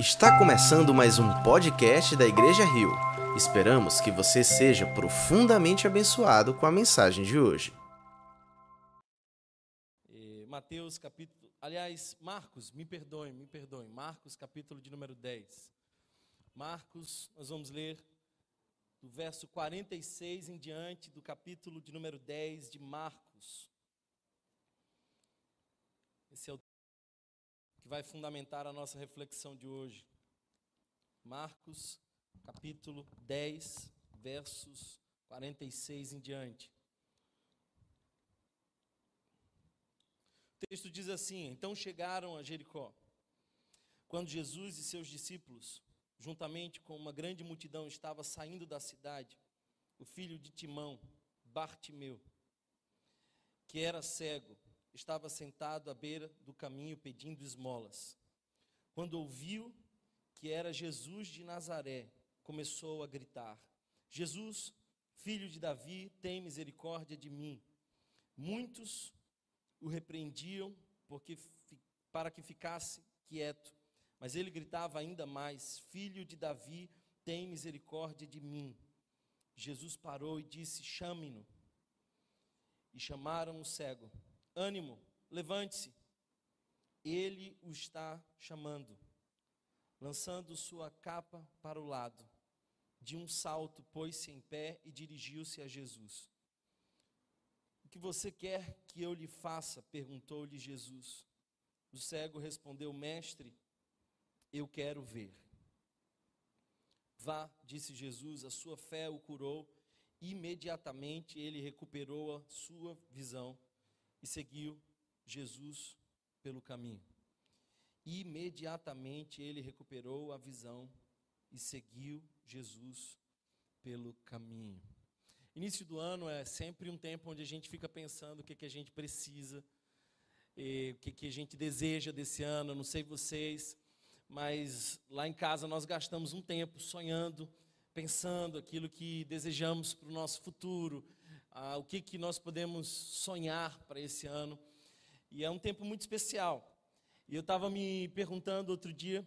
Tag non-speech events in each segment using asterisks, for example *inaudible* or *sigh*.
Está começando mais um podcast da Igreja Rio. Esperamos que você seja profundamente abençoado com a mensagem de hoje. Mateus capítulo, aliás, Marcos, me perdoe, me perdoe. Marcos capítulo de número 10. Marcos, nós vamos ler do verso 46 em diante do capítulo de número 10 de Marcos. Esse é o que vai fundamentar a nossa reflexão de hoje. Marcos, capítulo 10, versos 46 em diante. O texto diz assim: Então chegaram a Jericó. Quando Jesus e seus discípulos, juntamente com uma grande multidão, estavam saindo da cidade, o filho de Timão, Bartimeu, que era cego, estava sentado à beira do caminho pedindo esmolas. Quando ouviu que era Jesus de Nazaré, começou a gritar: Jesus, filho de Davi, tem misericórdia de mim. Muitos o repreendiam porque para que ficasse quieto, mas ele gritava ainda mais: Filho de Davi, tem misericórdia de mim. Jesus parou e disse: Chame-no. E chamaram o cego. Ânimo, levante-se. Ele o está chamando. Lançando sua capa para o lado, de um salto, pôs-se em pé e dirigiu-se a Jesus. O que você quer que eu lhe faça? perguntou-lhe Jesus. O cego respondeu: Mestre, eu quero ver. Vá, disse Jesus, a sua fé o curou. Imediatamente ele recuperou a sua visão e seguiu Jesus pelo caminho. Imediatamente ele recuperou a visão e seguiu Jesus pelo caminho. Início do ano é sempre um tempo onde a gente fica pensando o que, que a gente precisa, o que, que a gente deseja desse ano. Não sei vocês, mas lá em casa nós gastamos um tempo sonhando, pensando aquilo que desejamos para o nosso futuro, ah, o que, que nós podemos sonhar para esse ano. E é um tempo muito especial. E eu estava me perguntando outro dia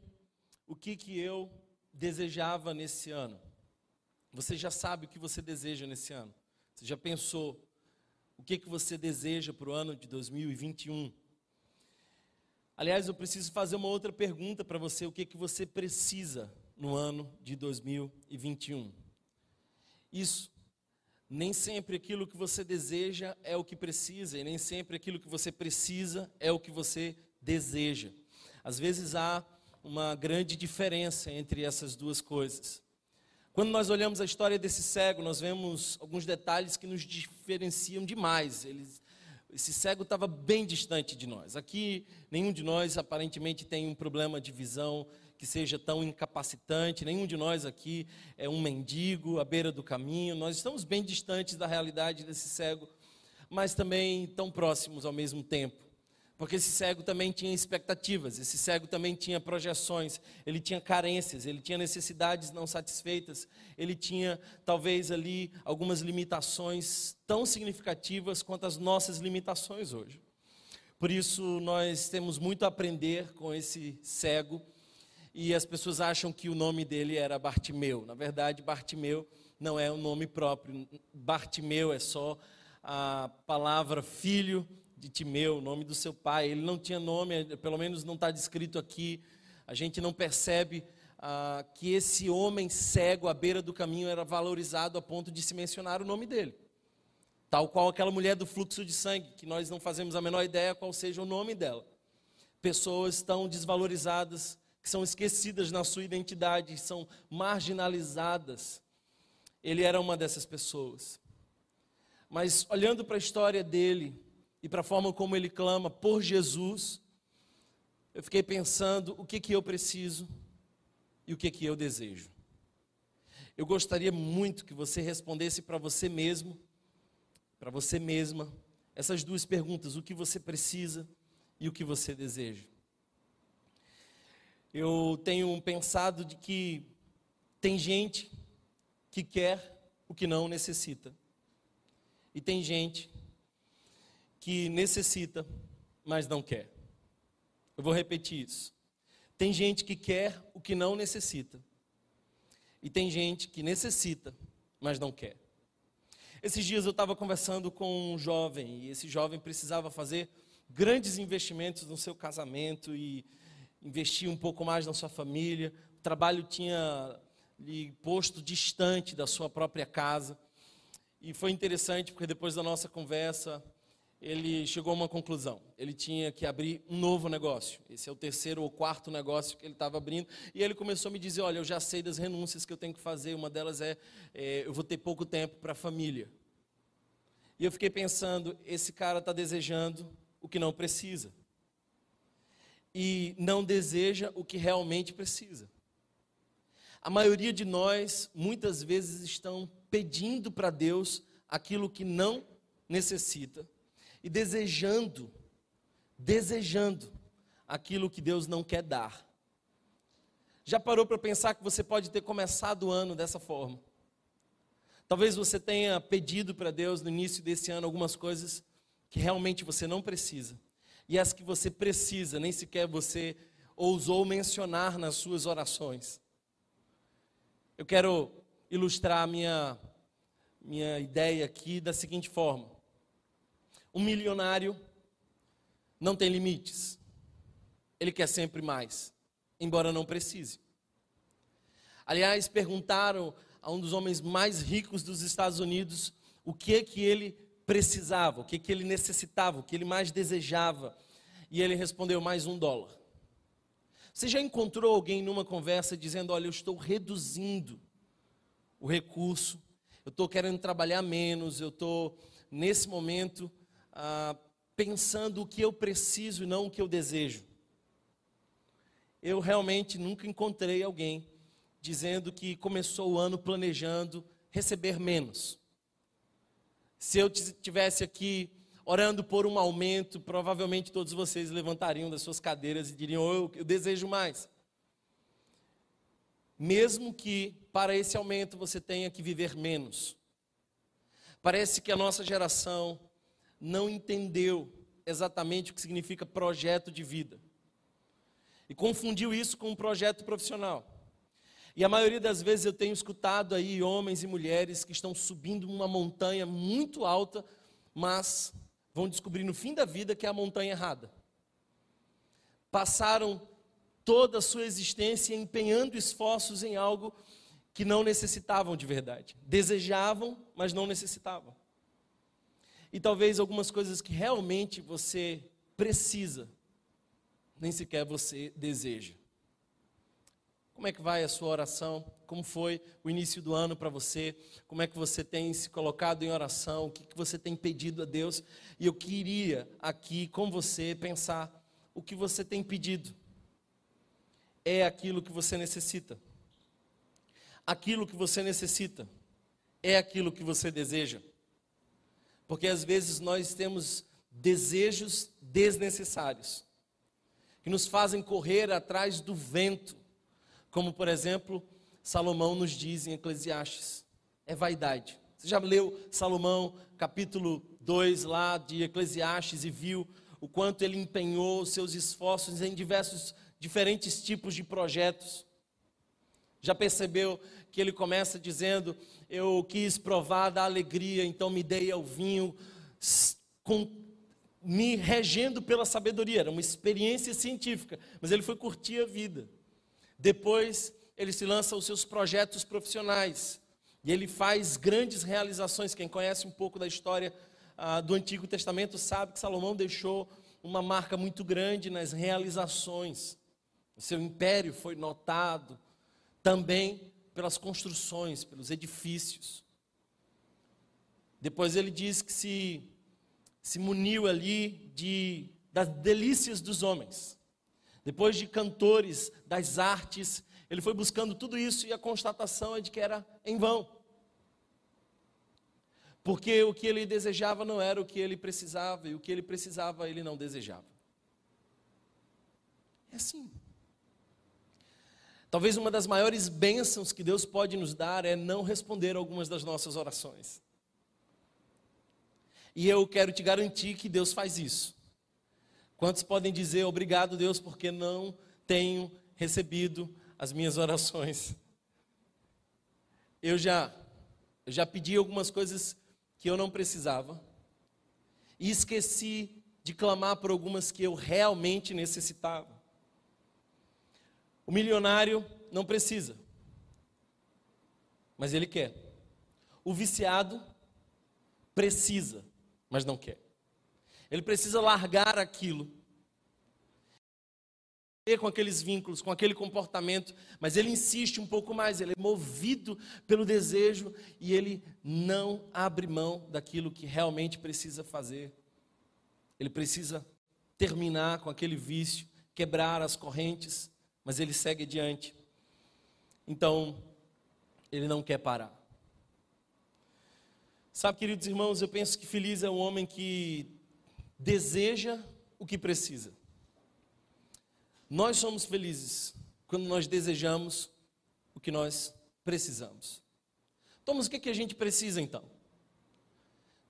o que, que eu desejava nesse ano. Você já sabe o que você deseja nesse ano? Você já pensou o que, que você deseja para o ano de 2021? Aliás, eu preciso fazer uma outra pergunta para você: o que, que você precisa no ano de 2021? Isso nem sempre aquilo que você deseja é o que precisa, e nem sempre aquilo que você precisa é o que você deseja. Às vezes há uma grande diferença entre essas duas coisas. Quando nós olhamos a história desse cego, nós vemos alguns detalhes que nos diferenciam demais. Eles, esse cego estava bem distante de nós. Aqui, nenhum de nós aparentemente tem um problema de visão que seja tão incapacitante. Nenhum de nós aqui é um mendigo à beira do caminho. Nós estamos bem distantes da realidade desse cego, mas também tão próximos ao mesmo tempo. Porque esse cego também tinha expectativas, esse cego também tinha projeções, ele tinha carências, ele tinha necessidades não satisfeitas, ele tinha talvez ali algumas limitações tão significativas quanto as nossas limitações hoje. Por isso nós temos muito a aprender com esse cego e as pessoas acham que o nome dele era Bartimeu. Na verdade, Bartimeu não é um nome próprio. Bartimeu é só a palavra filho de Timeu, o nome do seu pai. Ele não tinha nome, pelo menos não está descrito aqui. A gente não percebe ah, que esse homem cego à beira do caminho era valorizado a ponto de se mencionar o nome dele. Tal qual aquela mulher do fluxo de sangue, que nós não fazemos a menor ideia qual seja o nome dela. Pessoas tão desvalorizadas que são esquecidas na sua identidade, são marginalizadas. Ele era uma dessas pessoas. Mas olhando para a história dele e para a forma como ele clama por Jesus, eu fiquei pensando o que que eu preciso e o que que eu desejo. Eu gostaria muito que você respondesse para você mesmo, para você mesma, essas duas perguntas: o que você precisa e o que você deseja eu tenho pensado de que tem gente que quer o que não necessita. E tem gente que necessita, mas não quer. Eu vou repetir isso. Tem gente que quer o que não necessita. E tem gente que necessita, mas não quer. Esses dias eu estava conversando com um jovem, e esse jovem precisava fazer grandes investimentos no seu casamento e investir um pouco mais na sua família. O trabalho tinha lhe posto distante da sua própria casa. E foi interessante porque depois da nossa conversa, ele chegou a uma conclusão. Ele tinha que abrir um novo negócio. Esse é o terceiro ou quarto negócio que ele estava abrindo. E ele começou a me dizer: Olha, eu já sei das renúncias que eu tenho que fazer. Uma delas é, é eu vou ter pouco tempo para a família. E eu fiquei pensando: esse cara está desejando o que não precisa. E não deseja o que realmente precisa. A maioria de nós, muitas vezes, estão pedindo para Deus aquilo que não necessita e desejando, desejando aquilo que Deus não quer dar. Já parou para pensar que você pode ter começado o ano dessa forma? Talvez você tenha pedido para Deus no início desse ano algumas coisas que realmente você não precisa. E as que você precisa, nem sequer você ousou mencionar nas suas orações. Eu quero ilustrar a minha, minha ideia aqui da seguinte forma: um milionário não tem limites, ele quer sempre mais, embora não precise. Aliás, perguntaram a um dos homens mais ricos dos Estados Unidos o que que ele precisava, o que que ele necessitava, o que ele mais desejava, e ele respondeu mais um dólar. Você já encontrou alguém numa conversa dizendo: Olha, eu estou reduzindo o recurso, eu estou querendo trabalhar menos, eu estou, nesse momento, ah, pensando o que eu preciso e não o que eu desejo? Eu realmente nunca encontrei alguém dizendo que começou o ano planejando receber menos. Se eu tivesse aqui orando por um aumento, provavelmente todos vocês levantariam das suas cadeiras e diriam: oh, eu, eu desejo mais. Mesmo que para esse aumento você tenha que viver menos. Parece que a nossa geração não entendeu exatamente o que significa projeto de vida. E confundiu isso com um projeto profissional. E a maioria das vezes eu tenho escutado aí homens e mulheres que estão subindo uma montanha muito alta, mas vão descobrir no fim da vida que é a montanha errada. Passaram toda a sua existência empenhando esforços em algo que não necessitavam de verdade. Desejavam, mas não necessitavam. E talvez algumas coisas que realmente você precisa, nem sequer você deseja. Como é que vai a sua oração? Como foi o início do ano para você? Como é que você tem se colocado em oração? O que, que você tem pedido a Deus? E eu queria aqui com você pensar o que você tem pedido. É aquilo que você necessita. Aquilo que você necessita é aquilo que você deseja. Porque às vezes nós temos desejos desnecessários que nos fazem correr atrás do vento como, por exemplo, Salomão nos diz em Eclesiastes: é vaidade. Você já leu Salomão, capítulo 2 lá de Eclesiastes, e viu o quanto ele empenhou seus esforços em diversos, diferentes tipos de projetos. Já percebeu que ele começa dizendo: Eu quis provar da alegria, então me dei ao vinho, com, me regendo pela sabedoria. Era uma experiência científica, mas ele foi curtir a vida. Depois, ele se lança aos seus projetos profissionais. E ele faz grandes realizações. Quem conhece um pouco da história ah, do Antigo Testamento sabe que Salomão deixou uma marca muito grande nas realizações. O seu império foi notado também pelas construções, pelos edifícios. Depois ele diz que se, se muniu ali de, das delícias dos homens. Depois de cantores das artes, ele foi buscando tudo isso e a constatação é de que era em vão. Porque o que ele desejava não era o que ele precisava, e o que ele precisava ele não desejava. É assim. Talvez uma das maiores bênçãos que Deus pode nos dar é não responder algumas das nossas orações. E eu quero te garantir que Deus faz isso. Quantos podem dizer obrigado, Deus, porque não tenho recebido as minhas orações. Eu já, eu já pedi algumas coisas que eu não precisava e esqueci de clamar por algumas que eu realmente necessitava. O milionário não precisa, mas ele quer. O viciado precisa, mas não quer. Ele precisa largar aquilo com aqueles vínculos, com aquele comportamento, mas ele insiste um pouco mais, ele é movido pelo desejo e ele não abre mão daquilo que realmente precisa fazer. Ele precisa terminar com aquele vício, quebrar as correntes, mas ele segue adiante. Então, ele não quer parar. Sabe, queridos irmãos, eu penso que feliz é o homem que deseja o que precisa. Nós somos felizes quando nós desejamos o que nós precisamos. Thomas, o que, é que a gente precisa então?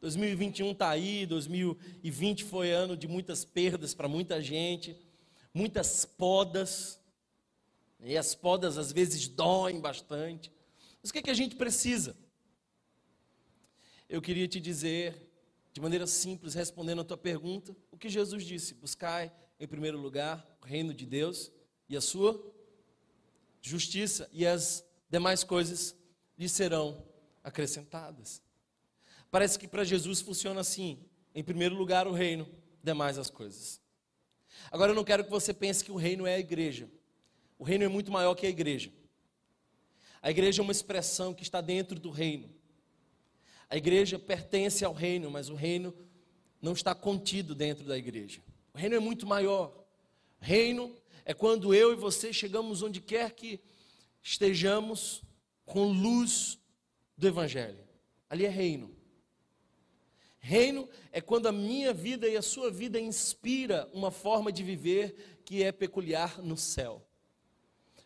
2021 está aí, 2020 foi ano de muitas perdas para muita gente, muitas podas, e as podas às vezes doem bastante. Mas o que, é que a gente precisa? Eu queria te dizer, de maneira simples, respondendo a tua pergunta, o que Jesus disse: buscai em primeiro lugar o reino de Deus e a sua justiça, e as demais coisas lhe serão acrescentadas. Parece que para Jesus funciona assim: em primeiro lugar o reino, demais as coisas. Agora eu não quero que você pense que o reino é a igreja. O reino é muito maior que a igreja. A igreja é uma expressão que está dentro do reino. A igreja pertence ao reino, mas o reino não está contido dentro da igreja. O reino é muito maior. Reino é quando eu e você chegamos onde quer que estejamos com luz do Evangelho. Ali é reino. Reino é quando a minha vida e a sua vida inspira uma forma de viver que é peculiar no céu.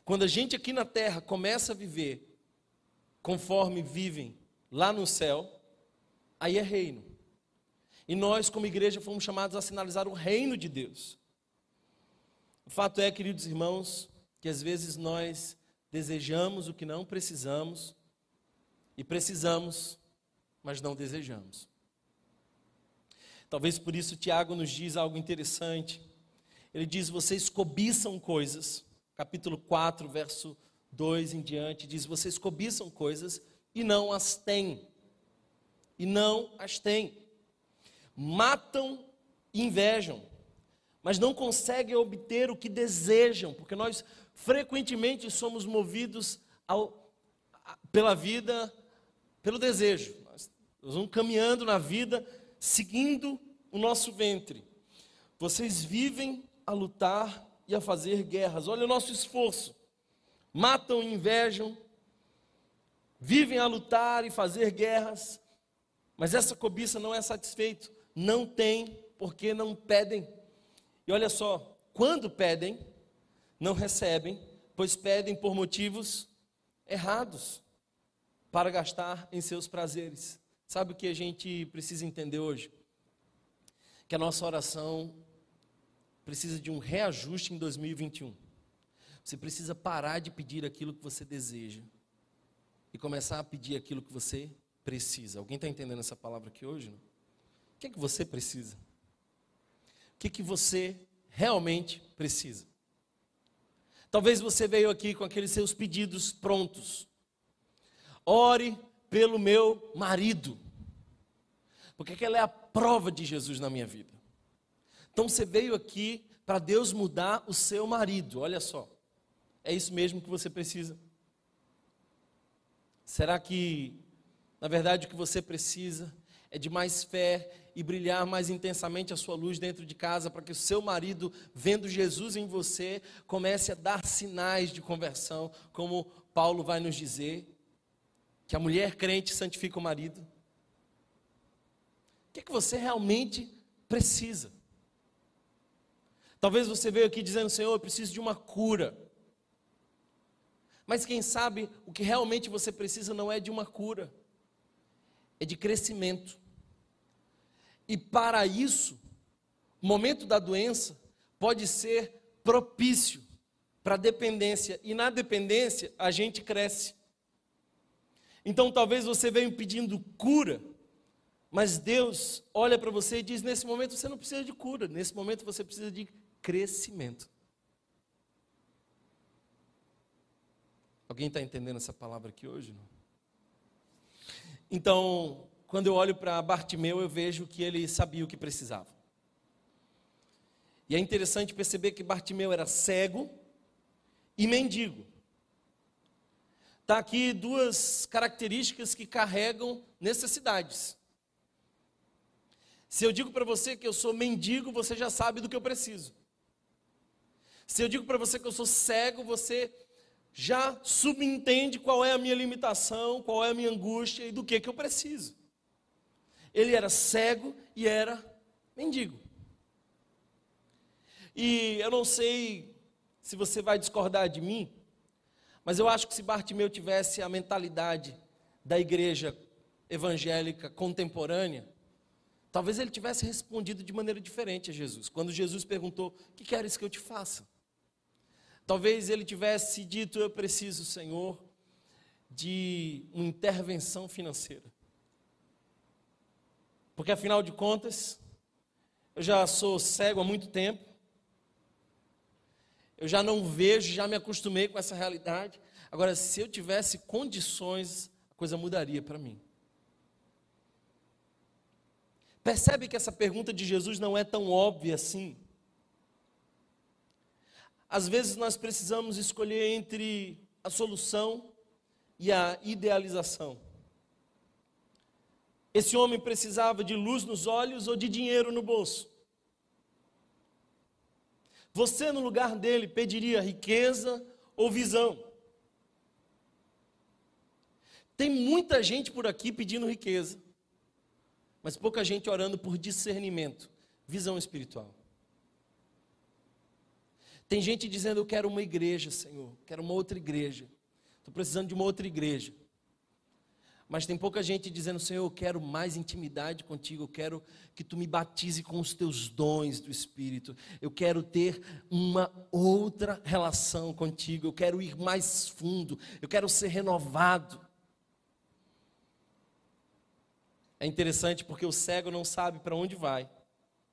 Quando a gente aqui na terra começa a viver conforme vivem lá no céu, aí é reino. E nós, como igreja, fomos chamados a sinalizar o reino de Deus. O fato é, queridos irmãos, que às vezes nós desejamos o que não precisamos e precisamos, mas não desejamos. Talvez por isso Tiago nos diz algo interessante. Ele diz: Vocês cobiçam coisas, capítulo 4, verso 2 em diante, diz: Vocês cobiçam coisas e não as têm. E não as têm matam e invejam, mas não conseguem obter o que desejam, porque nós frequentemente somos movidos ao, pela vida, pelo desejo. Nós, nós vamos caminhando na vida, seguindo o nosso ventre. Vocês vivem a lutar e a fazer guerras. Olha o nosso esforço. Matam e invejam, vivem a lutar e fazer guerras, mas essa cobiça não é satisfeito não têm porque não pedem. E olha só, quando pedem, não recebem, pois pedem por motivos errados para gastar em seus prazeres. Sabe o que a gente precisa entender hoje? Que a nossa oração precisa de um reajuste em 2021. Você precisa parar de pedir aquilo que você deseja e começar a pedir aquilo que você precisa. Alguém está entendendo essa palavra aqui hoje? Não? O que, é que você precisa? O que, é que você realmente precisa? Talvez você veio aqui com aqueles seus pedidos prontos. Ore pelo meu marido, porque aquela é a prova de Jesus na minha vida. Então você veio aqui para Deus mudar o seu marido, olha só. É isso mesmo que você precisa? Será que, na verdade, o que você precisa é de mais fé e brilhar mais intensamente a sua luz dentro de casa, para que o seu marido, vendo Jesus em você, comece a dar sinais de conversão, como Paulo vai nos dizer, que a mulher crente santifica o marido. O que, é que você realmente precisa? Talvez você veio aqui dizendo, Senhor, eu preciso de uma cura. Mas quem sabe o que realmente você precisa não é de uma cura, é de crescimento. E para isso, o momento da doença pode ser propício para a dependência. E na dependência, a gente cresce. Então talvez você venha pedindo cura, mas Deus olha para você e diz: nesse momento você não precisa de cura, nesse momento você precisa de crescimento. Alguém está entendendo essa palavra aqui hoje? Não? Então, quando eu olho para Bartimeu, eu vejo que ele sabia o que precisava. E é interessante perceber que Bartimeu era cego e mendigo. Está aqui duas características que carregam necessidades. Se eu digo para você que eu sou mendigo, você já sabe do que eu preciso. Se eu digo para você que eu sou cego, você já subentende qual é a minha limitação, qual é a minha angústia e do que, que eu preciso. Ele era cego e era mendigo. E eu não sei se você vai discordar de mim, mas eu acho que se Bartimeu tivesse a mentalidade da igreja evangélica contemporânea, talvez ele tivesse respondido de maneira diferente a Jesus. Quando Jesus perguntou: O que queres que eu te faça? Talvez ele tivesse dito: Eu preciso, Senhor, de uma intervenção financeira. Porque afinal de contas, eu já sou cego há muito tempo, eu já não vejo, já me acostumei com essa realidade. Agora, se eu tivesse condições, a coisa mudaria para mim. Percebe que essa pergunta de Jesus não é tão óbvia assim? Às vezes nós precisamos escolher entre a solução e a idealização. Esse homem precisava de luz nos olhos ou de dinheiro no bolso. Você, no lugar dele, pediria riqueza ou visão? Tem muita gente por aqui pedindo riqueza, mas pouca gente orando por discernimento, visão espiritual. Tem gente dizendo: Eu quero uma igreja, Senhor, quero uma outra igreja. Estou precisando de uma outra igreja. Mas tem pouca gente dizendo: Senhor, eu quero mais intimidade contigo, eu quero que tu me batize com os teus dons do Espírito, eu quero ter uma outra relação contigo, eu quero ir mais fundo, eu quero ser renovado. É interessante porque o cego não sabe para onde vai,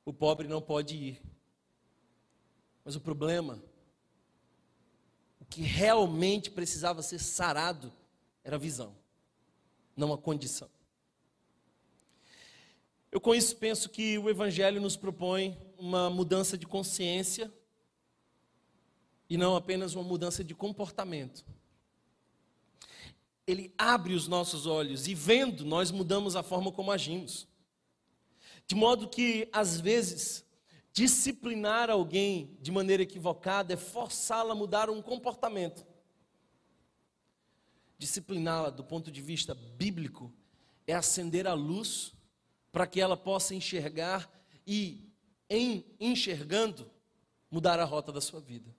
o pobre não pode ir. Mas o problema, o que realmente precisava ser sarado, era a visão, não a condição. Eu com isso penso que o Evangelho nos propõe uma mudança de consciência e não apenas uma mudança de comportamento. Ele abre os nossos olhos e, vendo, nós mudamos a forma como agimos. De modo que, às vezes, Disciplinar alguém de maneira equivocada é forçá-la a mudar um comportamento. Discipliná-la do ponto de vista bíblico é acender a luz para que ela possa enxergar e, em enxergando, mudar a rota da sua vida.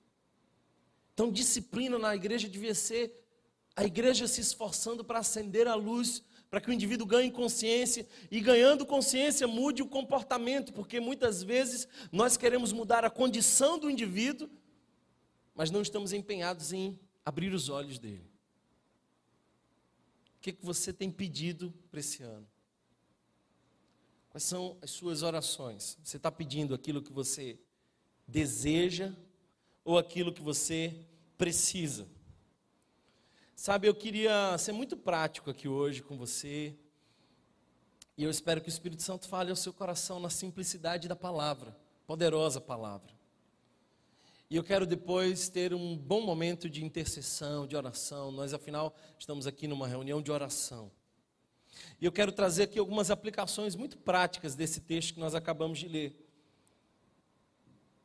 Então, disciplina na igreja devia ser a igreja se esforçando para acender a luz para que o indivíduo ganhe consciência e ganhando consciência mude o comportamento, porque muitas vezes nós queremos mudar a condição do indivíduo, mas não estamos empenhados em abrir os olhos dele. O que, que você tem pedido para esse ano? Quais são as suas orações? Você está pedindo aquilo que você deseja ou aquilo que você precisa? Sabe, eu queria ser muito prático aqui hoje com você. E eu espero que o Espírito Santo fale ao seu coração na simplicidade da palavra, poderosa palavra. E eu quero depois ter um bom momento de intercessão, de oração. Nós, afinal, estamos aqui numa reunião de oração. E eu quero trazer aqui algumas aplicações muito práticas desse texto que nós acabamos de ler.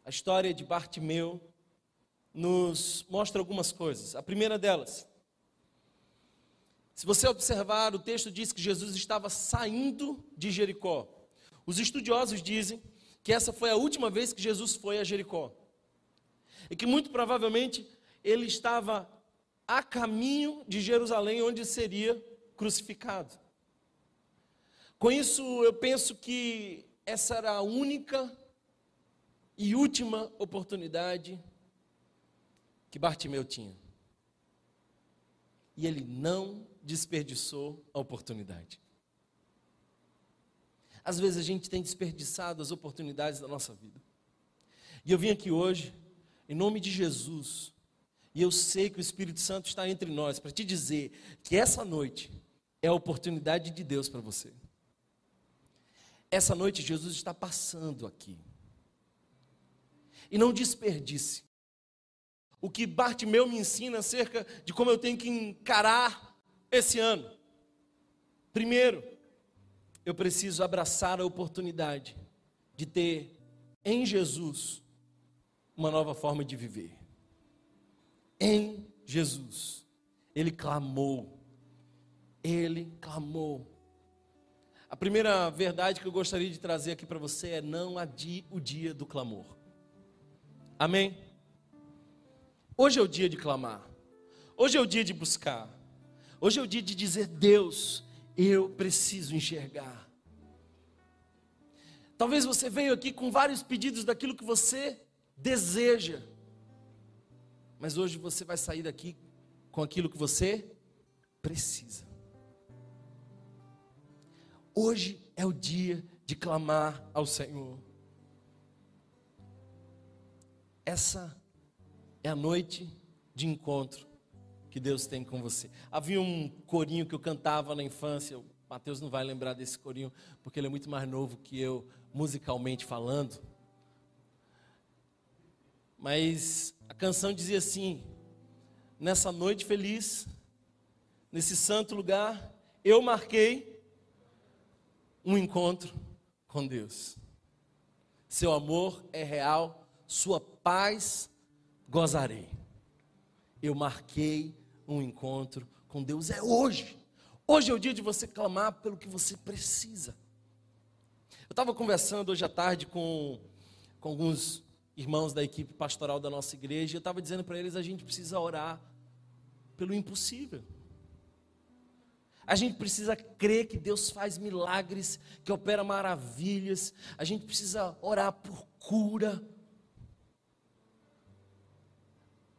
A história de Bartimeu nos mostra algumas coisas. A primeira delas, se você observar, o texto diz que Jesus estava saindo de Jericó. Os estudiosos dizem que essa foi a última vez que Jesus foi a Jericó. E que muito provavelmente ele estava a caminho de Jerusalém, onde seria crucificado. Com isso, eu penso que essa era a única e última oportunidade que Bartimeu tinha. E ele não desperdiçou a oportunidade. Às vezes a gente tem desperdiçado as oportunidades da nossa vida. E eu vim aqui hoje, em nome de Jesus, e eu sei que o Espírito Santo está entre nós para te dizer que essa noite é a oportunidade de Deus para você. Essa noite Jesus está passando aqui. E não desperdice. O que Bartimeu me ensina acerca de como eu tenho que encarar esse ano. Primeiro, eu preciso abraçar a oportunidade de ter em Jesus uma nova forma de viver. Em Jesus, ele clamou, ele clamou. A primeira verdade que eu gostaria de trazer aqui para você é: não adie o dia do clamor. Amém? Hoje é o dia de clamar, hoje é o dia de buscar, hoje é o dia de dizer: Deus, eu preciso enxergar. Talvez você veio aqui com vários pedidos daquilo que você deseja, mas hoje você vai sair daqui com aquilo que você precisa. Hoje é o dia de clamar ao Senhor. Essa é a noite de encontro que Deus tem com você. Havia um corinho que eu cantava na infância, o Mateus não vai lembrar desse corinho, porque ele é muito mais novo que eu, musicalmente falando. Mas a canção dizia assim: Nessa noite feliz, nesse santo lugar, eu marquei um encontro com Deus. Seu amor é real, sua paz gozarei. Eu marquei um encontro com Deus é hoje. Hoje é o dia de você clamar pelo que você precisa. Eu estava conversando hoje à tarde com, com alguns irmãos da equipe pastoral da nossa igreja, e eu estava dizendo para eles: a gente precisa orar pelo impossível. A gente precisa crer que Deus faz milagres, que opera maravilhas. A gente precisa orar por cura,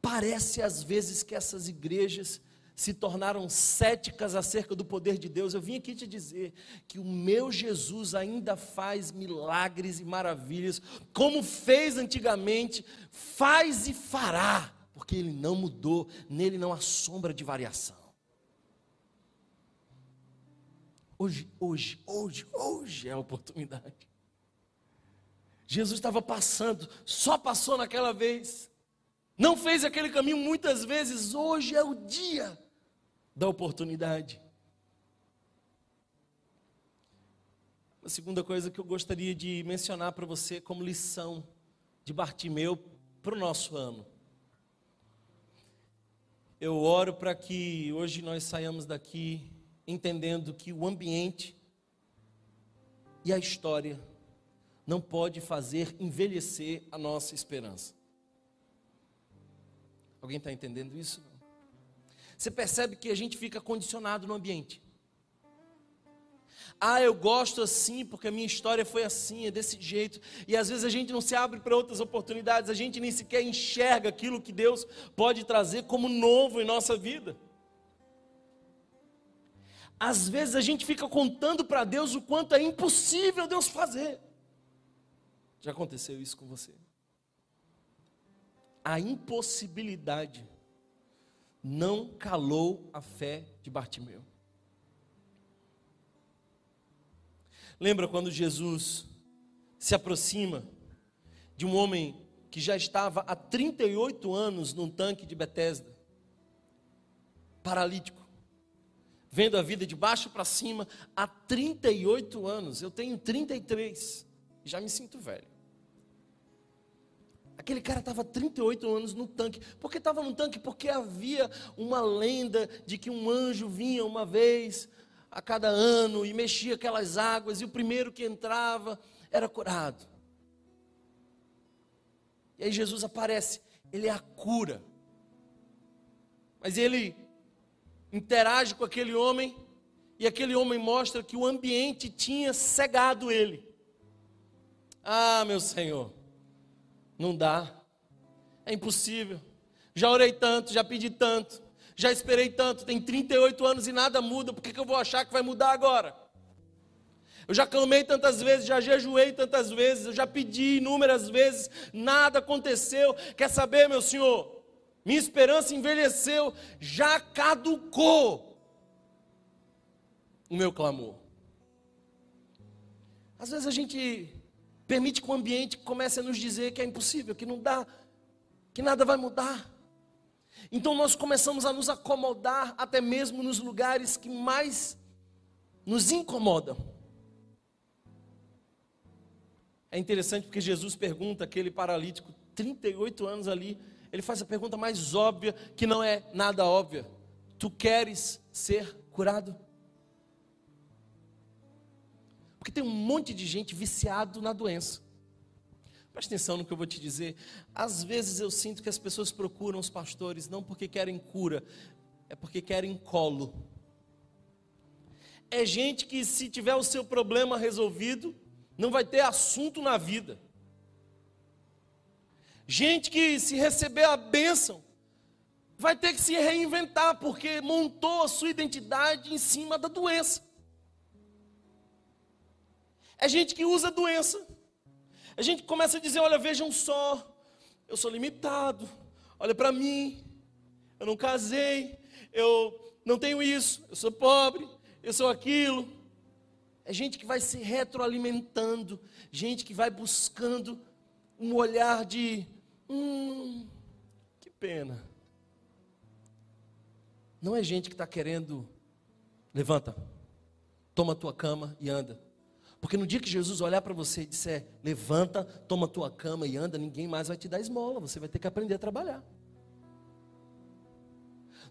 Parece às vezes que essas igrejas se tornaram céticas acerca do poder de Deus. Eu vim aqui te dizer que o meu Jesus ainda faz milagres e maravilhas, como fez antigamente, faz e fará, porque ele não mudou, nele não há sombra de variação. Hoje, hoje, hoje, hoje é a oportunidade. Jesus estava passando, só passou naquela vez não fez aquele caminho muitas vezes, hoje é o dia da oportunidade. A segunda coisa que eu gostaria de mencionar para você como lição de Bartimeu para o nosso ano. Eu oro para que hoje nós saiamos daqui entendendo que o ambiente e a história não pode fazer envelhecer a nossa esperança. Alguém está entendendo isso? Você percebe que a gente fica condicionado no ambiente. Ah, eu gosto assim porque a minha história foi assim, é desse jeito. E às vezes a gente não se abre para outras oportunidades, a gente nem sequer enxerga aquilo que Deus pode trazer como novo em nossa vida. Às vezes a gente fica contando para Deus o quanto é impossível Deus fazer. Já aconteceu isso com você? A impossibilidade não calou a fé de Bartimeu. Lembra quando Jesus se aproxima de um homem que já estava há 38 anos num tanque de Betesda, paralítico, vendo a vida de baixo para cima há 38 anos. Eu tenho 33, já me sinto velho. Aquele cara estava 38 anos no tanque. Por que estava no tanque? Porque havia uma lenda de que um anjo vinha uma vez a cada ano e mexia aquelas águas, e o primeiro que entrava era curado. E aí Jesus aparece, ele é a cura. Mas ele interage com aquele homem, e aquele homem mostra que o ambiente tinha cegado ele. Ah, meu Senhor, não dá. É impossível. Já orei tanto, já pedi tanto, já esperei tanto, tem 38 anos e nada muda, por que, que eu vou achar que vai mudar agora? Eu já clamei tantas vezes, já jejuei tantas vezes, eu já pedi inúmeras vezes, nada aconteceu. Quer saber, meu senhor? Minha esperança envelheceu, já caducou o meu clamor. Às vezes a gente permite que o ambiente comece a nos dizer que é impossível, que não dá, que nada vai mudar. Então nós começamos a nos acomodar até mesmo nos lugares que mais nos incomodam. É interessante porque Jesus pergunta aquele paralítico, 38 anos ali, ele faz a pergunta mais óbvia, que não é nada óbvia: Tu queres ser curado? Porque tem um monte de gente viciado na doença. Preste atenção no que eu vou te dizer. Às vezes eu sinto que as pessoas procuram os pastores não porque querem cura, é porque querem colo. É gente que, se tiver o seu problema resolvido, não vai ter assunto na vida. Gente que, se receber a bênção, vai ter que se reinventar, porque montou a sua identidade em cima da doença. É gente que usa a doença. A gente começa a dizer: olha, vejam só, eu sou limitado, olha para mim, eu não casei, eu não tenho isso, eu sou pobre, eu sou aquilo. É gente que vai se retroalimentando, gente que vai buscando um olhar de, hum, que pena. Não é gente que está querendo, levanta, toma a tua cama e anda. Porque no dia que Jesus olhar para você e disser, levanta, toma tua cama e anda, ninguém mais vai te dar esmola, você vai ter que aprender a trabalhar.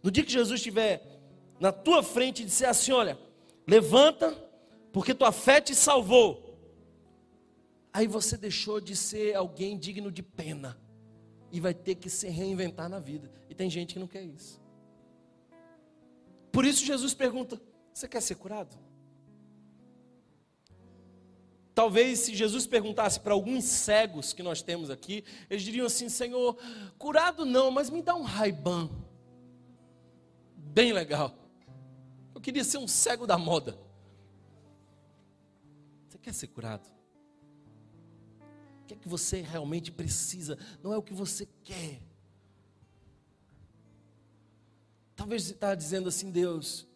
No dia que Jesus estiver na tua frente e disser assim: olha, levanta, porque tua fé te salvou. Aí você deixou de ser alguém digno de pena e vai ter que se reinventar na vida. E tem gente que não quer isso. Por isso Jesus pergunta: Você quer ser curado? Talvez se Jesus perguntasse para alguns cegos que nós temos aqui, eles diriam assim: Senhor, curado não, mas me dá um raibã. Bem legal. Eu queria ser um cego da moda quer ser curado? O que é que você realmente precisa? Não é o que você quer. Talvez você está dizendo assim, Deus,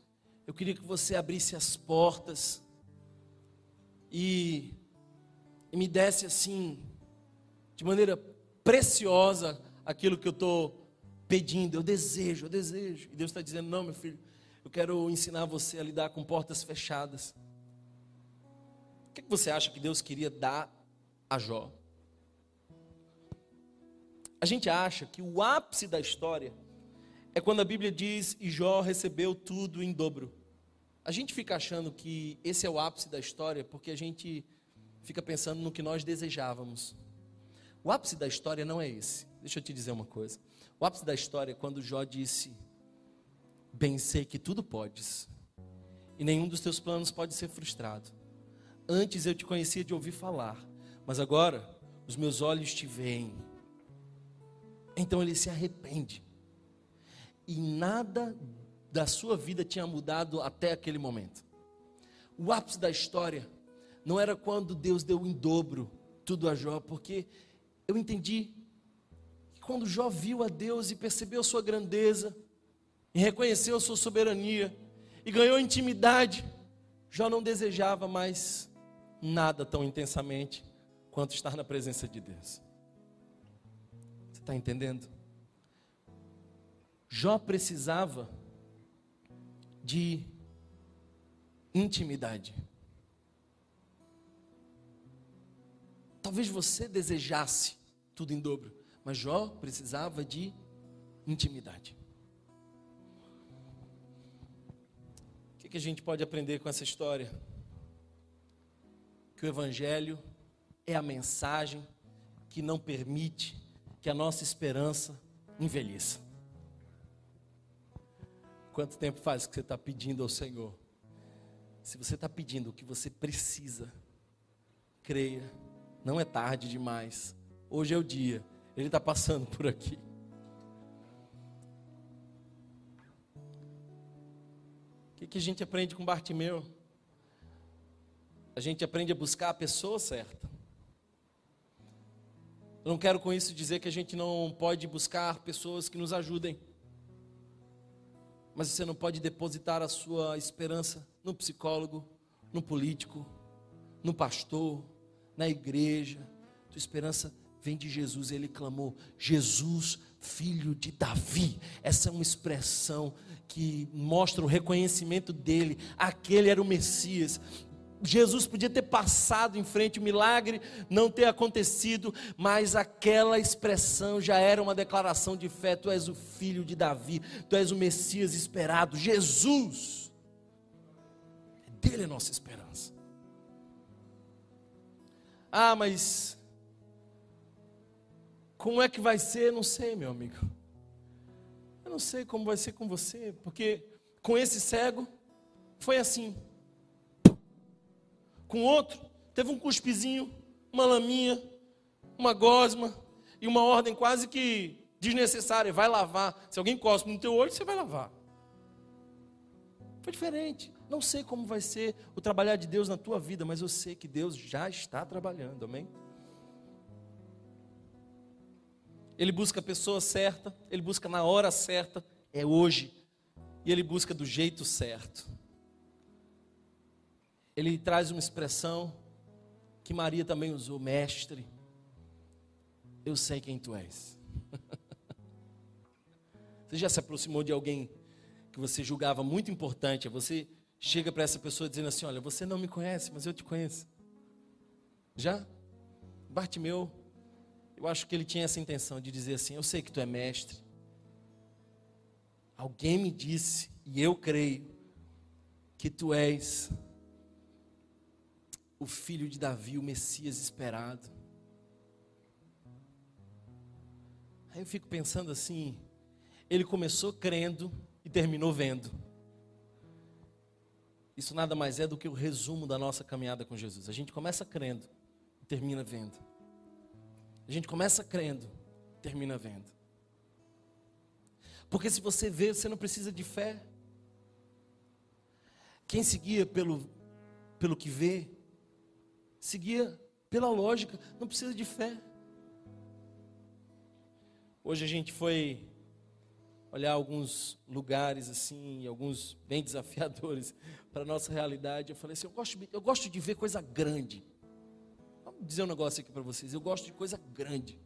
eu queria que você abrisse as portas e, e me desse assim, de maneira preciosa, aquilo que eu estou pedindo. Eu desejo, eu desejo. E Deus está dizendo: não, meu filho, eu quero ensinar você a lidar com portas fechadas. O que você acha que Deus queria dar a Jó? A gente acha que o ápice da história é quando a Bíblia diz e Jó recebeu tudo em dobro. A gente fica achando que esse é o ápice da história porque a gente fica pensando no que nós desejávamos. O ápice da história não é esse. Deixa eu te dizer uma coisa. O ápice da história é quando Jó disse: Bem sei que tudo podes, e nenhum dos teus planos pode ser frustrado. Antes eu te conhecia de ouvir falar, mas agora os meus olhos te veem. Então ele se arrepende. E nada da sua vida tinha mudado até aquele momento. O ápice da história não era quando Deus deu em dobro tudo a Jó, porque eu entendi que quando Jó viu a Deus e percebeu sua grandeza, e reconheceu sua soberania, e ganhou intimidade, Jó não desejava mais nada tão intensamente quanto estar na presença de Deus. Você está entendendo? Jó precisava de intimidade. Talvez você desejasse tudo em dobro, mas Jó precisava de intimidade. O que, que a gente pode aprender com essa história? que o Evangelho é a mensagem que não permite que a nossa esperança envelheça. Quanto tempo faz que você está pedindo ao Senhor? Se você está pedindo o que você precisa, creia, não é tarde demais. Hoje é o dia, Ele está passando por aqui. O que, que a gente aprende com Bartimeu? A gente aprende a buscar a pessoa certa. Eu não quero com isso dizer que a gente não pode buscar pessoas que nos ajudem. Mas você não pode depositar a sua esperança no psicólogo, no político, no pastor, na igreja. Tua esperança vem de Jesus. Ele clamou: Jesus, filho de Davi. Essa é uma expressão que mostra o reconhecimento dele. Aquele era o Messias. Jesus podia ter passado em frente, o milagre não ter acontecido, mas aquela expressão já era uma declaração de fé: Tu és o filho de Davi, Tu és o Messias esperado, Jesus. Dele é nossa esperança. Ah, mas como é que vai ser? Não sei, meu amigo. Eu não sei como vai ser com você, porque com esse cego foi assim. Com outro, teve um cuspizinho, uma laminha, uma gosma e uma ordem quase que desnecessária: vai lavar. Se alguém cospe no teu olho, você vai lavar. Foi diferente. Não sei como vai ser o trabalhar de Deus na tua vida, mas eu sei que Deus já está trabalhando, amém? Ele busca a pessoa certa, ele busca na hora certa, é hoje. E ele busca do jeito certo. Ele traz uma expressão que Maria também usou, mestre. Eu sei quem tu és. *laughs* Você já se aproximou de alguém que você julgava muito importante? Você chega para essa pessoa dizendo assim: Olha, você não me conhece, mas eu te conheço. Já? Bartimeu eu acho que ele tinha essa intenção de dizer assim: Eu sei que tu é mestre. Alguém me disse, e eu creio, que tu és o filho de Davi, o Messias esperado. Aí eu fico pensando assim: ele começou crendo e terminou vendo. Isso nada mais é do que o resumo da nossa caminhada com Jesus. A gente começa crendo e termina vendo. A gente começa crendo, termina vendo. Porque se você vê, você não precisa de fé. Quem seguia pelo, pelo que vê, seguia pela lógica, não precisa de fé. Hoje a gente foi olhar alguns lugares assim, alguns bem *laughs* desafiadores para a nossa realidade. Eu falei assim: eu gosto, eu gosto de ver coisa grande dizer um negócio aqui para vocês. Eu gosto de coisa grande.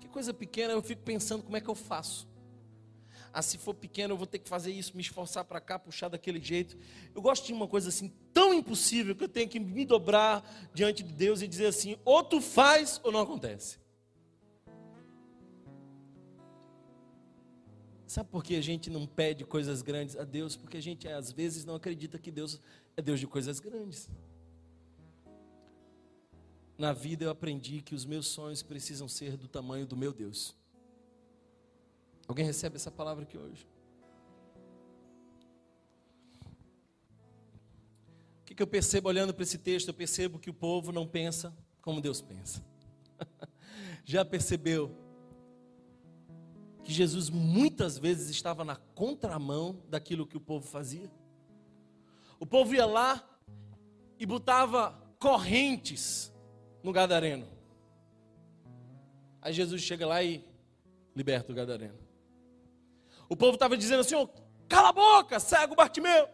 Que coisa pequena eu fico pensando como é que eu faço. Ah, se for pequeno eu vou ter que fazer isso, me esforçar para cá, puxar daquele jeito. Eu gosto de uma coisa assim tão impossível que eu tenho que me dobrar diante de Deus e dizer assim: ou tu faz ou não acontece. Sabe por que a gente não pede coisas grandes a Deus? Porque a gente às vezes não acredita que Deus é Deus de coisas grandes. Na vida eu aprendi que os meus sonhos precisam ser do tamanho do meu Deus. Alguém recebe essa palavra aqui hoje? O que, eu percebo olhando para esse texto? Eu percebo que o povo não pensa como Deus pensa. *laughs* Já percebeu que Jesus muitas vezes estava na contramão daquilo que o povo fazia? O povo ia lá e botava correntes no Gadareno. Aí Jesus chega lá e liberta o Gadareno. O povo estava dizendo assim: oh, cala a boca, cego Bartimeu.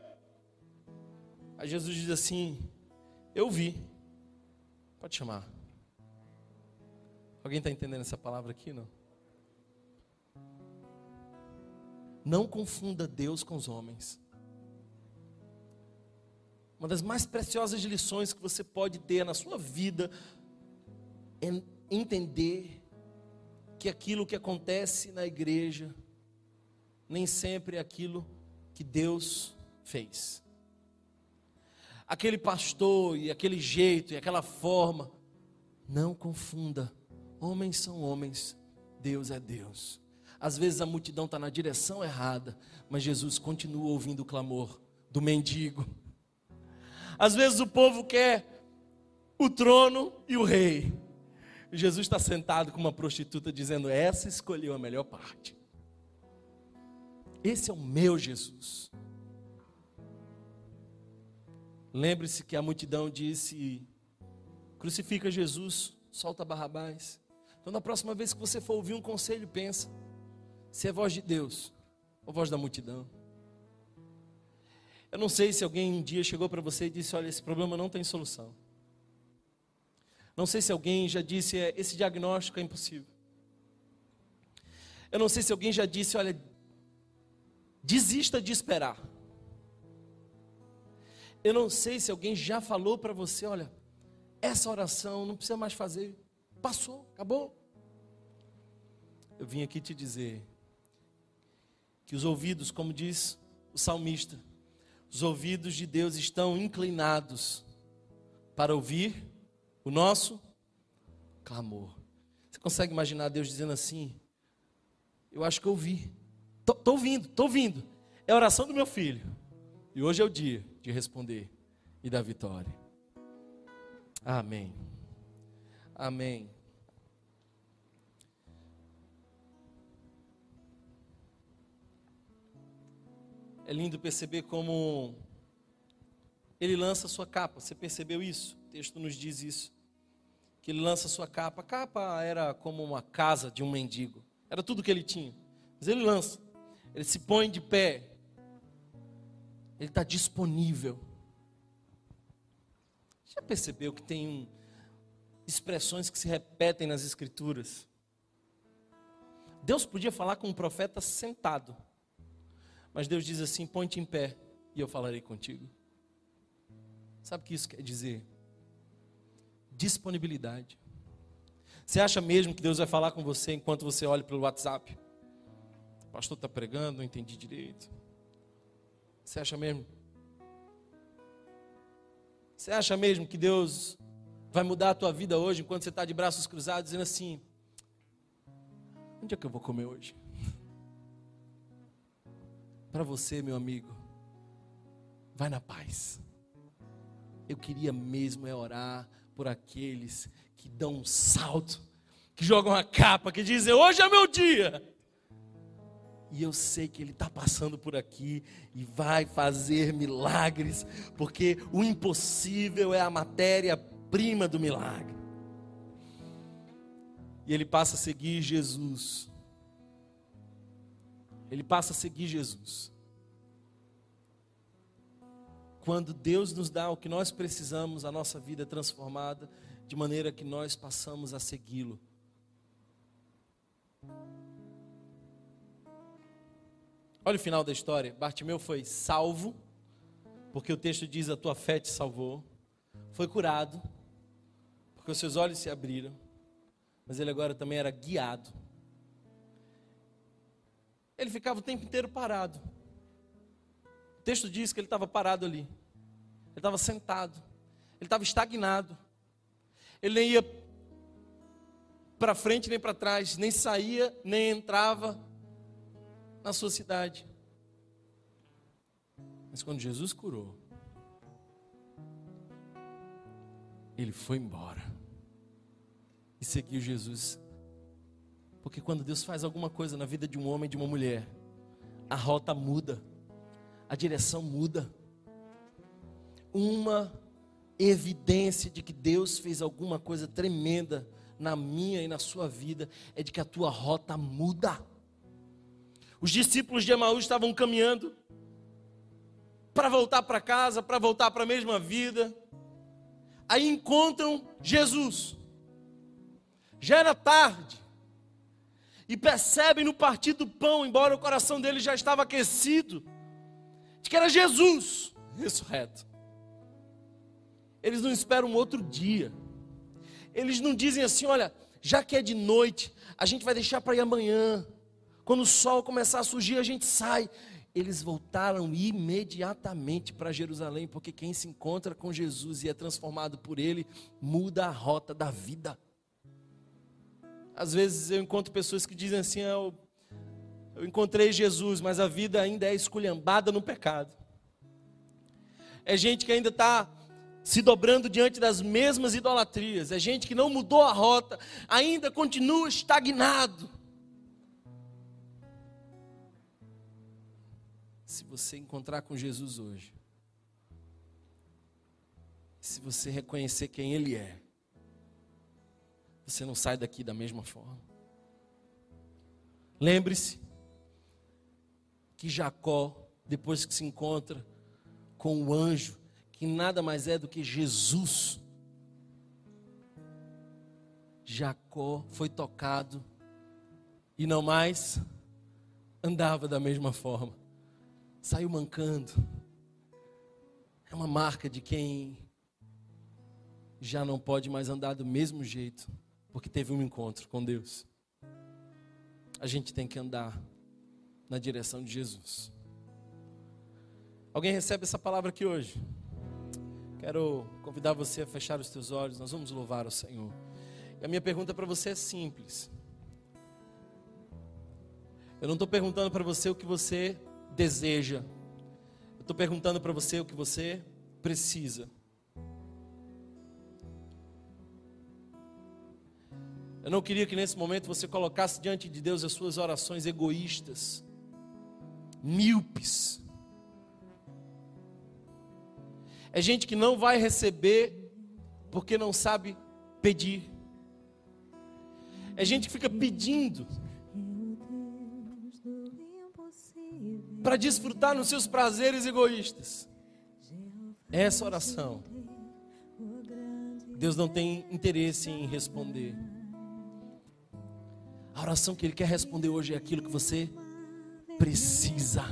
Aí Jesus diz assim: Eu vi. Pode chamar. Alguém está entendendo essa palavra aqui? Não? Não confunda Deus com os homens. Uma das mais preciosas lições que você pode ter na sua vida é entender que aquilo que acontece na igreja nem sempre é aquilo que Deus fez. Aquele pastor e aquele jeito e aquela forma, não confunda. Homens são homens, Deus é Deus. Às vezes a multidão está na direção errada, mas Jesus continua ouvindo o clamor do mendigo. Às vezes o povo quer o trono e o rei, Jesus está sentado com uma prostituta dizendo: Essa escolheu a melhor parte. Esse é o meu Jesus. Lembre-se que a multidão disse: crucifica Jesus, solta Barrabás. Então, na próxima vez que você for ouvir um conselho, pensa se é voz de Deus ou voz da multidão. Eu não sei se alguém um dia chegou para você e disse: Olha, esse problema não tem solução. Não sei se alguém já disse: é, Esse diagnóstico é impossível. Eu não sei se alguém já disse: Olha, desista de esperar. Eu não sei se alguém já falou para você: Olha, essa oração não precisa mais fazer. Passou, acabou. Eu vim aqui te dizer que os ouvidos, como diz o salmista, os ouvidos de Deus estão inclinados para ouvir o nosso clamor. Você consegue imaginar Deus dizendo assim? Eu acho que eu ouvi. Estou ouvindo, estou ouvindo. É a oração do meu filho. E hoje é o dia de responder e da vitória. Amém. Amém. É lindo perceber como ele lança sua capa. Você percebeu isso? O texto nos diz isso. Que ele lança sua capa. A capa era como uma casa de um mendigo. Era tudo que ele tinha. Mas ele lança. Ele se põe de pé. Ele está disponível. Já percebeu que tem um, expressões que se repetem nas Escrituras? Deus podia falar com um profeta sentado. Mas Deus diz assim: ponte em pé e eu falarei contigo. Sabe o que isso quer dizer? Disponibilidade. Você acha mesmo que Deus vai falar com você enquanto você olha pelo WhatsApp? Pastor está pregando, não entendi direito. Você acha mesmo? Você acha mesmo que Deus vai mudar a tua vida hoje enquanto você está de braços cruzados, dizendo assim: onde é que eu vou comer hoje? *laughs* Para você, meu amigo, vai na paz. Eu queria mesmo é orar por aqueles que dão um salto, que jogam a capa, que dizem: Hoje é meu dia. E eu sei que Ele está passando por aqui e vai fazer milagres, porque o impossível é a matéria-prima do milagre. E ele passa a seguir Jesus ele passa a seguir Jesus. Quando Deus nos dá o que nós precisamos, a nossa vida é transformada de maneira que nós passamos a segui-lo. Olha o final da história. Bartimeu foi salvo, porque o texto diz: A tua fé te salvou. Foi curado, porque os seus olhos se abriram. Mas ele agora também era guiado ele ficava o tempo inteiro parado. O texto diz que ele estava parado ali. Ele estava sentado. Ele estava estagnado. Ele nem ia para frente nem para trás, nem saía, nem entrava na sua cidade. Mas quando Jesus curou, ele foi embora e seguiu Jesus porque quando Deus faz alguma coisa na vida de um homem e de uma mulher, a rota muda, a direção muda. Uma evidência de que Deus fez alguma coisa tremenda na minha e na sua vida é de que a tua rota muda. Os discípulos de Emaús estavam caminhando para voltar para casa, para voltar para a mesma vida. Aí encontram Jesus. Já era tarde e percebem no partir do pão, embora o coração dele já estava aquecido, de que era Jesus ressurreto. Eles não esperam um outro dia. Eles não dizem assim: olha, já que é de noite, a gente vai deixar para ir amanhã. Quando o sol começar a surgir, a gente sai. Eles voltaram imediatamente para Jerusalém, porque quem se encontra com Jesus e é transformado por Ele, muda a rota da vida. Às vezes eu encontro pessoas que dizem assim: ah, eu, eu encontrei Jesus, mas a vida ainda é esculhambada no pecado. É gente que ainda está se dobrando diante das mesmas idolatrias. É gente que não mudou a rota, ainda continua estagnado. Se você encontrar com Jesus hoje, Se você reconhecer quem Ele é, você não sai daqui da mesma forma. Lembre-se que Jacó, depois que se encontra com o anjo, que nada mais é do que Jesus, Jacó foi tocado e não mais andava da mesma forma, saiu mancando. É uma marca de quem já não pode mais andar do mesmo jeito, porque teve um encontro com Deus. A gente tem que andar na direção de Jesus. Alguém recebe essa palavra aqui hoje? Quero convidar você a fechar os teus olhos, nós vamos louvar o Senhor. E a minha pergunta para você é simples. Eu não estou perguntando para você o que você deseja, eu estou perguntando para você o que você precisa. Eu não queria que nesse momento você colocasse diante de Deus as suas orações egoístas, míopes. É gente que não vai receber porque não sabe pedir. É gente que fica pedindo para desfrutar nos seus prazeres egoístas. Essa oração, Deus não tem interesse em responder. A oração que Ele quer responder hoje é aquilo que você precisa.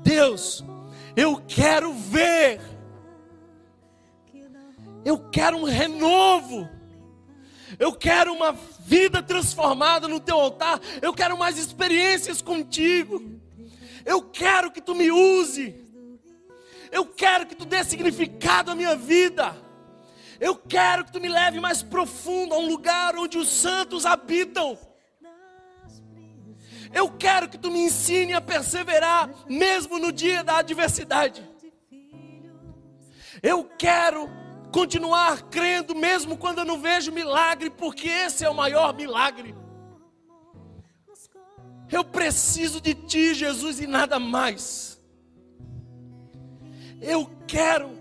Deus, eu quero ver, eu quero um renovo, eu quero uma vida transformada no teu altar, eu quero mais experiências contigo, eu quero que tu me use, eu quero que tu dê significado à minha vida. Eu quero que tu me leve mais profundo a um lugar onde os santos habitam. Eu quero que tu me ensine a perseverar, mesmo no dia da adversidade. Eu quero continuar crendo, mesmo quando eu não vejo milagre, porque esse é o maior milagre. Eu preciso de ti, Jesus, e nada mais. Eu quero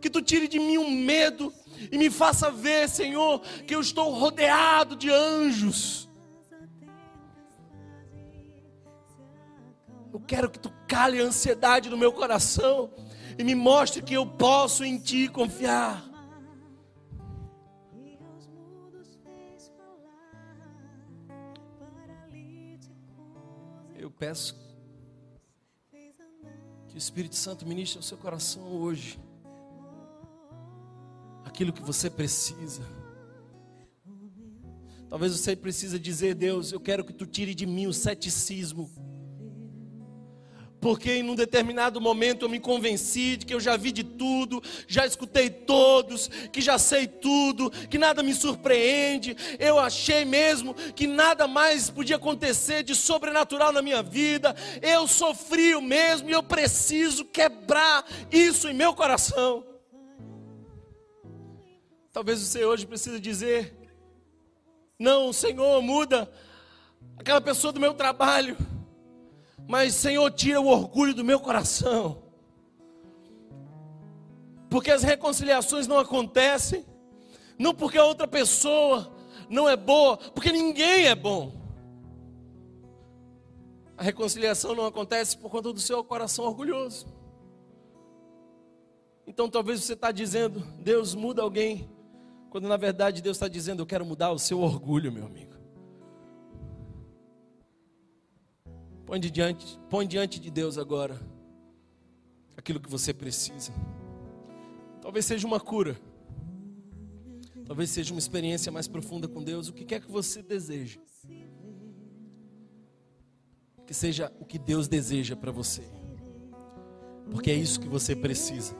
que tu tire de mim um medo e me faça ver, Senhor, que eu estou rodeado de anjos Eu quero que tu cale a ansiedade no meu coração e me mostre que eu posso em ti confiar. Peço que o Espírito Santo ministre ao seu coração hoje aquilo que você precisa. Talvez você precise dizer, Deus, eu quero que tu tire de mim o ceticismo porque em um determinado momento eu me convenci de que eu já vi de tudo, já escutei todos, que já sei tudo, que nada me surpreende. Eu achei mesmo que nada mais podia acontecer de sobrenatural na minha vida. Eu sou frio mesmo e eu preciso quebrar isso em meu coração. Talvez você hoje precise dizer: Não, Senhor, muda aquela pessoa do meu trabalho mas, Senhor, tira o orgulho do meu coração. Porque as reconciliações não acontecem, não porque a outra pessoa não é boa, porque ninguém é bom. A reconciliação não acontece por conta do seu coração orgulhoso. Então talvez você está dizendo, Deus muda alguém, quando na verdade Deus está dizendo, eu quero mudar o seu orgulho, meu amigo. Põe diante, põe diante de Deus agora aquilo que você precisa. Talvez seja uma cura. Talvez seja uma experiência mais profunda com Deus. O que quer que você deseje. Que seja o que Deus deseja para você. Porque é isso que você precisa.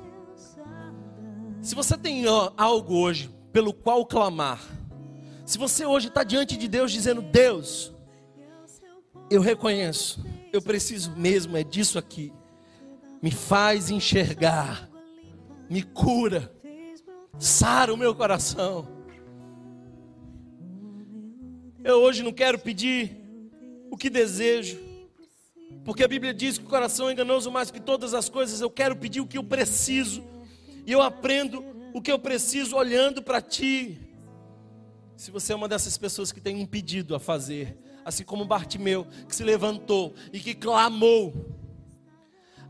Se você tem algo hoje pelo qual clamar, se você hoje está diante de Deus dizendo: Deus, eu reconheço, eu preciso mesmo é disso aqui. Me faz enxergar, me cura, sara o meu coração. Eu hoje não quero pedir o que desejo, porque a Bíblia diz que o coração é enganoso mais que todas as coisas. Eu quero pedir o que eu preciso. E eu aprendo o que eu preciso olhando para ti. Se você é uma dessas pessoas que tem um pedido a fazer, assim como Bartimeu, que se levantou e que clamou,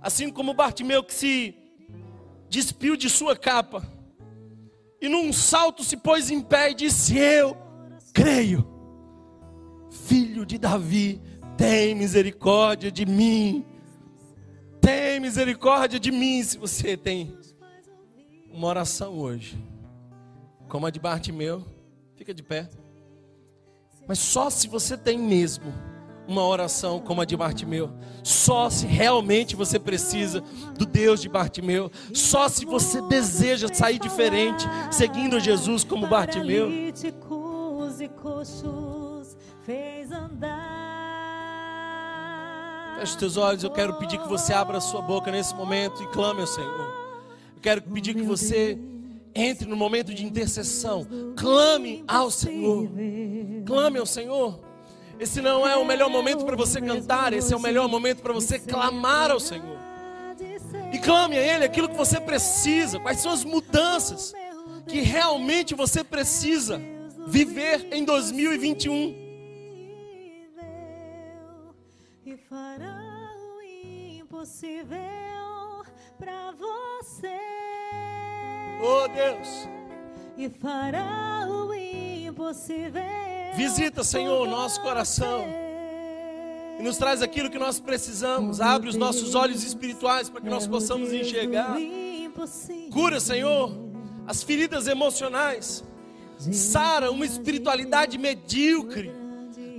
assim como Bartimeu que se despiu de sua capa e num salto se pôs em pé e disse: Eu creio, filho de Davi, tem misericórdia de mim. Tem misericórdia de mim. Se você tem uma oração hoje, como a de Bartimeu, fica de pé. Mas só se você tem mesmo uma oração como a de Bartimeu, só se realmente você precisa do Deus de Bartimeu, só se você deseja sair diferente, seguindo Jesus como Bartimeu. Feche os teus olhos, eu quero pedir que você abra a sua boca nesse momento e clame ao Senhor. Eu quero pedir que você entre no momento de intercessão, clame ao Senhor. Clame ao Senhor. Esse não é o melhor momento para você cantar, esse é o melhor momento para você clamar ao Senhor. E clame a Ele aquilo que você precisa, quais são as mudanças que realmente você precisa viver em 2021. e fará o impossível para você. Oh Deus, e fará o impossível. Visita, Senhor, nosso coração. E nos traz aquilo que nós precisamos. Abre os nossos olhos espirituais para que nós possamos enxergar. Cura, Senhor, as feridas emocionais. Sara uma espiritualidade medíocre.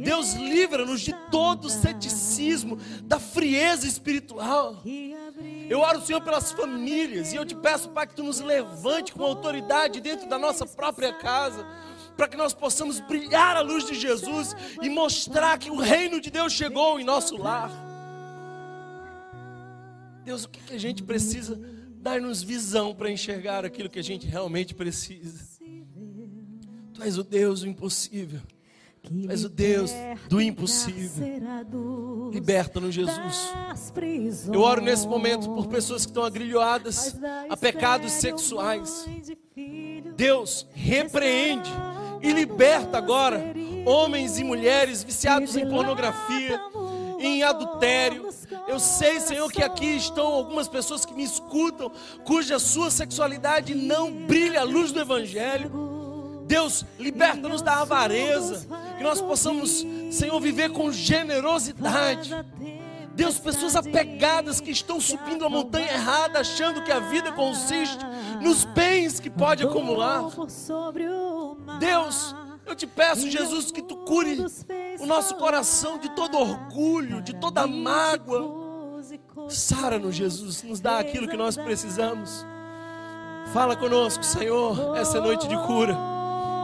Deus livra-nos de todo ceticismo, da frieza espiritual. Eu oro, Senhor, pelas famílias e eu te peço, Pai, que tu nos levante com autoridade dentro da nossa própria casa, para que nós possamos brilhar a luz de Jesus e mostrar que o reino de Deus chegou em nosso lar. Deus, o que, que a gente precisa? Dar-nos visão para enxergar aquilo que a gente realmente precisa. Tu és o Deus do impossível. Tu és o Deus do impossível. Liberta-nos, Jesus. Eu oro nesse momento por pessoas que estão agrilhoadas a pecados sexuais. Deus, repreende e liberta agora homens e mulheres viciados em pornografia, em adultério. Eu sei, Senhor, que aqui estão algumas pessoas que me escutam, cuja sua sexualidade não brilha a luz do Evangelho. Deus, liberta-nos da avareza, que nós possamos, Senhor, viver com generosidade. Deus, pessoas apegadas que estão subindo a montanha errada, achando que a vida consiste nos bens que pode acumular. Deus, eu te peço, Jesus, que tu cure o nosso coração de todo orgulho, de toda mágoa. Sara-nos, Jesus, nos dá aquilo que nós precisamos. Fala conosco, Senhor, essa é noite de cura.